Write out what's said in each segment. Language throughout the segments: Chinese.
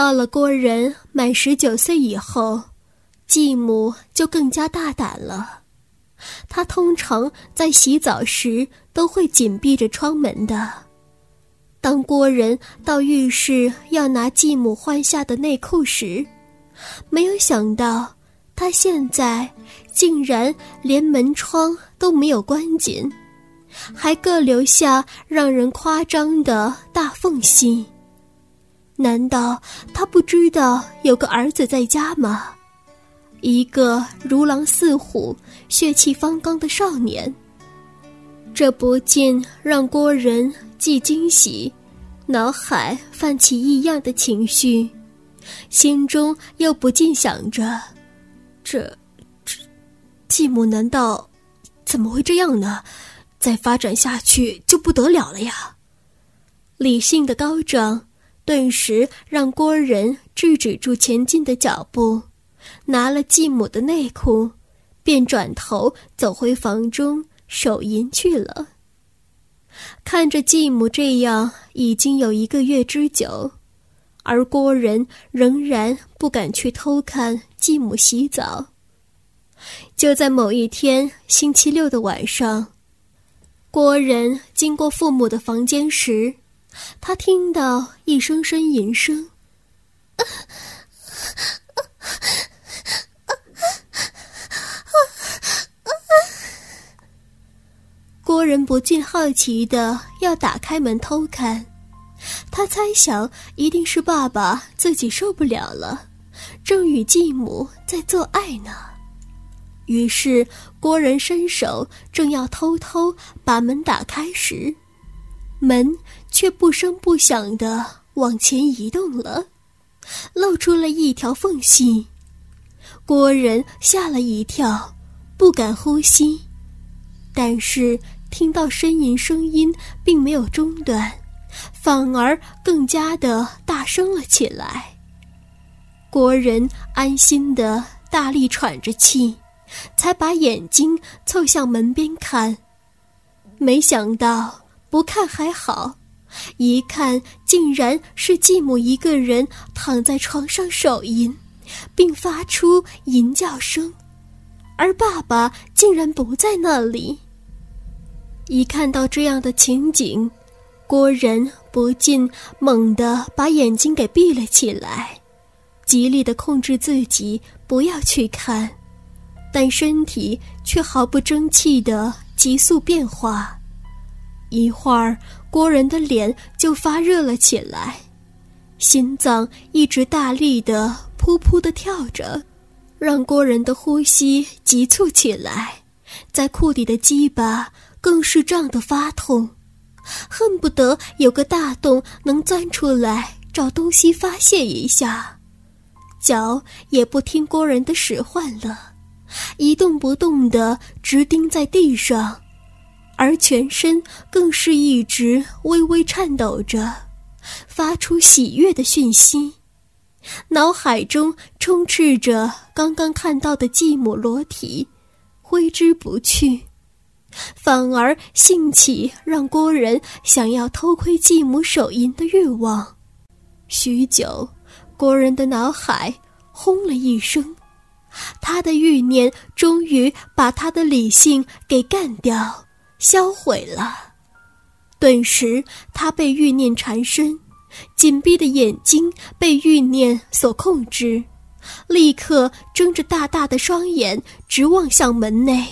到了郭仁满十九岁以后，继母就更加大胆了。她通常在洗澡时都会紧闭着窗门的。当郭仁到浴室要拿继母换下的内裤时，没有想到他现在竟然连门窗都没有关紧，还各留下让人夸张的大缝隙。难道他不知道有个儿子在家吗？一个如狼似虎、血气方刚的少年。这不禁让郭仁既惊喜，脑海泛起异样的情绪，心中又不禁想着：这、这，继母难道怎么会这样呢？再发展下去就不得了了呀！理性的高涨。顿时让郭仁制止住前进的脚步，拿了继母的内裤，便转头走回房中手淫去了。看着继母这样已经有一个月之久，而郭仁仍然不敢去偷看继母洗澡。就在某一天星期六的晚上，郭仁经过父母的房间时。他听到一声呻吟声，郭仁不禁好奇的要打开门偷看。他猜想一定是爸爸自己受不了了，正与继母在做爱呢。于是郭仁伸手正要偷偷把门打开时，门。却不声不响地往前移动了，露出了一条缝隙。郭仁吓了一跳，不敢呼吸，但是听到呻吟声音并没有中断，反而更加的大声了起来。郭仁安心的大力喘着气，才把眼睛凑向门边看，没想到不看还好。一看，竟然是继母一个人躺在床上手淫，并发出淫叫声，而爸爸竟然不在那里。一看到这样的情景，郭仁不禁猛地把眼睛给闭了起来，极力的控制自己不要去看，但身体却毫不争气的急速变化，一会儿。郭仁的脸就发热了起来，心脏一直大力的噗噗的跳着，让郭仁的呼吸急促起来，在裤底的鸡巴更是胀得发痛，恨不得有个大洞能钻出来找东西发泄一下。脚也不听郭仁的使唤了，一动不动的直钉在地上。而全身更是一直微微颤抖着，发出喜悦的讯息，脑海中充斥着刚刚看到的继母裸体，挥之不去，反而兴起让郭人想要偷窥继母手淫的欲望。许久，郭人的脑海轰了一声，他的欲念终于把他的理性给干掉。销毁了，顿时他被欲念缠身，紧闭的眼睛被欲念所控制，立刻睁着大大的双眼直望向门内。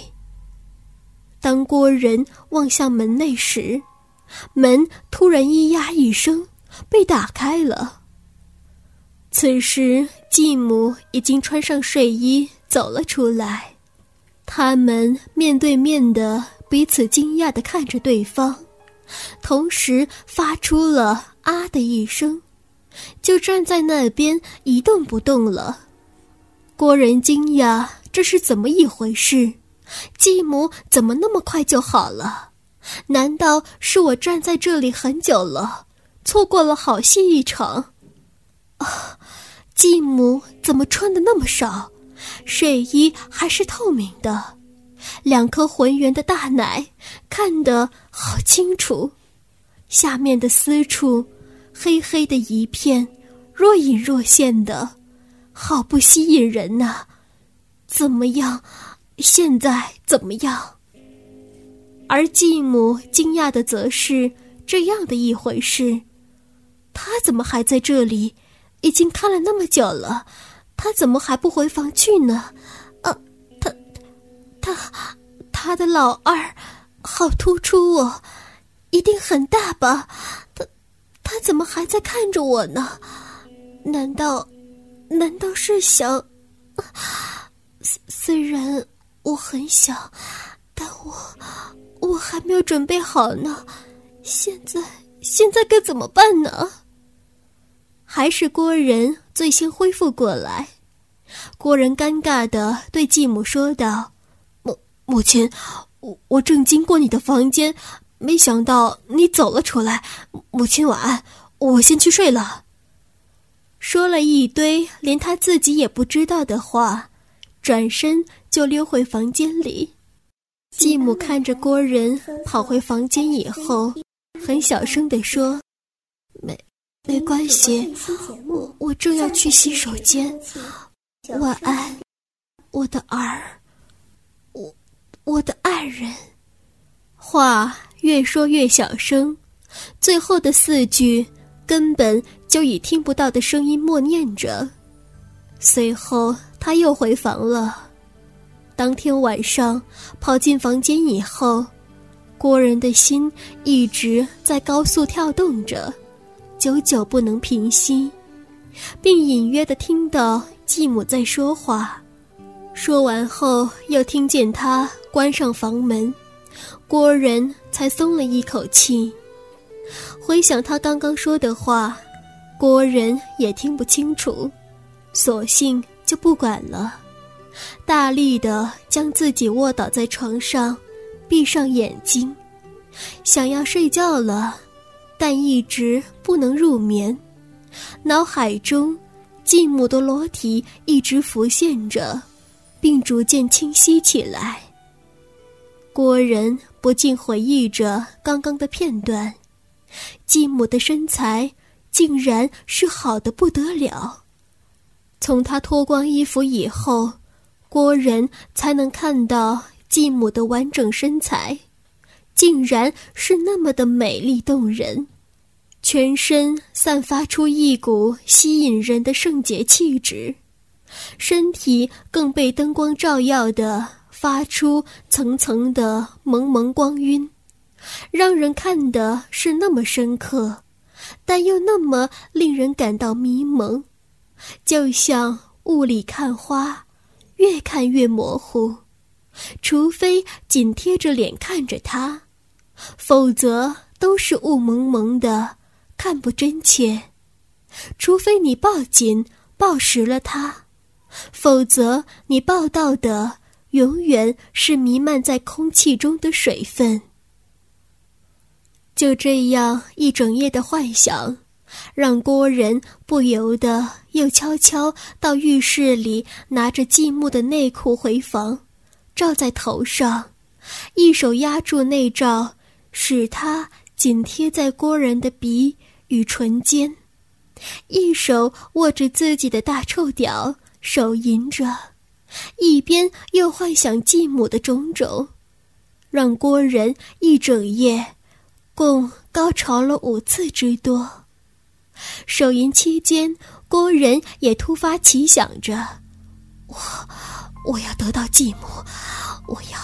当郭仁望向门内时，门突然咿呀一声被打开了。此时继母已经穿上睡衣走了出来，他们面对面的。彼此惊讶地看着对方，同时发出了“啊”的一声，就站在那边一动不动了。郭仁惊讶，这是怎么一回事？继母怎么那么快就好了？难道是我站在这里很久了，错过了好戏一场？啊，继母怎么穿的那么少？睡衣还是透明的。两颗浑圆的大奶，看得好清楚，下面的私处，黑黑的一片，若隐若现的，好不吸引人呐。怎么样？现在怎么样？而继母惊讶的则是这样的一回事：他怎么还在这里？已经看了那么久了，他怎么还不回房去呢？啊，他，他，的老二，好突出哦，一定很大吧？他，他怎么还在看着我呢？难道，难道是想？虽虽然我很小，但我，我还没有准备好呢。现在，现在该怎么办呢？还是郭仁最先恢复过来。郭仁尴尬的对继母说道：“母亲，我我正经过你的房间，没想到你走了出来。母亲晚安，我先去睡了。”说了一堆连他自己也不知道的话，转身就溜回房间里。继母看着郭仁跑回房间以后，很小声的说：“没。”没关系，我我正要去洗手间。晚安，我的儿，我的爱人。话越说越小声，最后的四句根本就以听不到的声音默念着。随后他又回房了。当天晚上跑进房间以后，郭人的心一直在高速跳动着。久久不能平息，并隐约的听到继母在说话。说完后，又听见他关上房门，郭仁才松了一口气。回想他刚刚说的话，郭仁也听不清楚，索性就不管了，大力的将自己卧倒在床上，闭上眼睛，想要睡觉了。但一直不能入眠，脑海中继母的裸体一直浮现着，并逐渐清晰起来。郭仁不禁回忆着刚刚的片段，继母的身材竟然是好的不得了。从她脱光衣服以后，郭仁才能看到继母的完整身材。竟然是那么的美丽动人，全身散发出一股吸引人的圣洁气质，身体更被灯光照耀的发出层层的蒙蒙光晕，让人看的是那么深刻，但又那么令人感到迷蒙，就像雾里看花，越看越模糊，除非紧贴着脸看着它。否则都是雾蒙蒙的，看不真切。除非你抱紧、抱实了它，否则你报道的永远是弥漫在空气中的水分。就这样一整夜的幻想，让郭仁不由得又悄悄到浴室里拿着寂寞的内裤回房，罩在头上，一手压住内罩。使它紧贴在郭人的鼻与唇间，一手握着自己的大臭屌，手淫着，一边又幻想继母的种种，让郭仁一整夜共高潮了五次之多。手淫期间，郭仁也突发奇想着：我我要得到继母，我要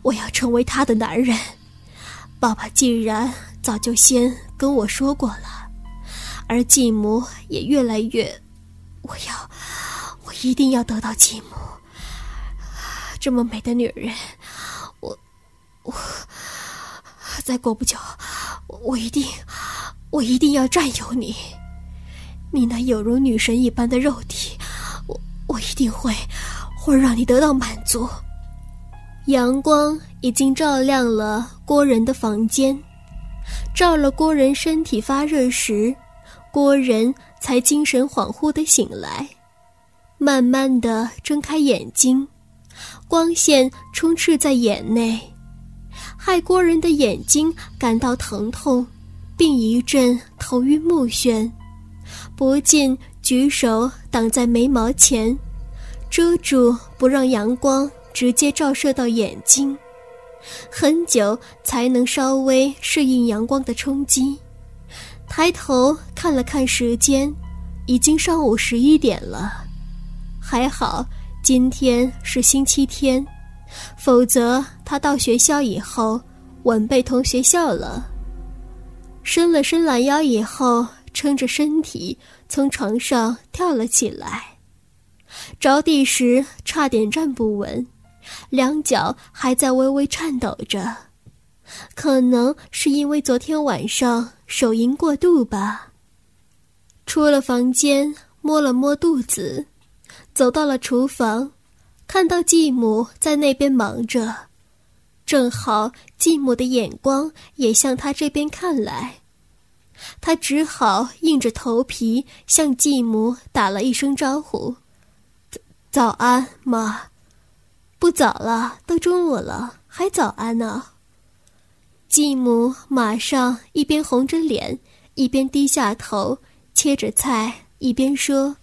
我要成为他的男人。爸爸竟然早就先跟我说过了，而继母也越来越……我要，我一定要得到继母。这么美的女人，我，我，再过不久，我一定，我一定要占有你。你那有如女神一般的肉体，我，我一定会，会让你得到满足。阳光已经照亮了郭仁的房间，照了郭仁身体发热时，郭仁才精神恍惚的醒来，慢慢的睁开眼睛，光线充斥在眼内，害郭人的眼睛感到疼痛，并一阵头晕目眩，不禁举手挡在眉毛前，遮住不让阳光直接照射到眼睛，很久才能稍微适应阳光的冲击。抬头看了看时间，已经上午十一点了。还好今天是星期天，否则他到学校以后稳被同学笑了。伸了伸懒腰以后，撑着身体从床上跳了起来，着地时差点站不稳，两脚还在微微颤抖着，可能是因为昨天晚上手淫过度吧。出了房间，摸了摸肚子。走到了厨房，看到继母在那边忙着，正好继母的眼光也向他这边看来，他只好硬着头皮向继母打了一声招呼：“早安，妈。”“不早了，都中午了，还早安呢。”继母马上一边红着脸，一边低下头切着菜，一边说。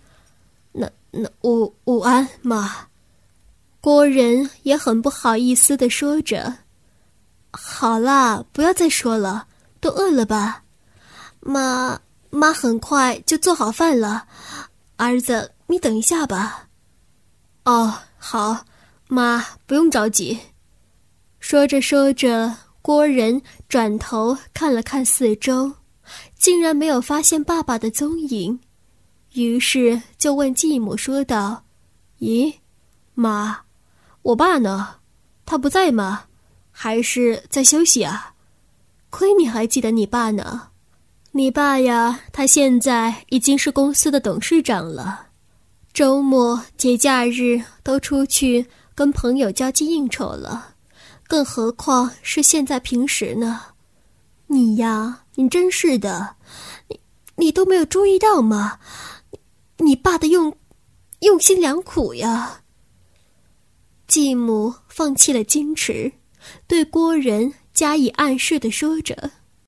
那午午安，妈。郭仁也很不好意思的说着：“好啦，不要再说了，都饿了吧？妈妈很快就做好饭了，儿子，你等一下吧。”哦，好，妈不用着急。说着说着，郭仁转头看了看四周，竟然没有发现爸爸的踪影。于是就问继母说道：“咦，妈，我爸呢？他不在吗？还是在休息啊？亏你还记得你爸呢！你爸呀，他现在已经是公司的董事长了，周末节假日都出去跟朋友交际应酬了，更何况是现在平时呢？你呀，你真是的，你你都没有注意到吗？”你爸的用用心良苦呀。继母放弃了矜持，对郭仁加以暗示的说着：“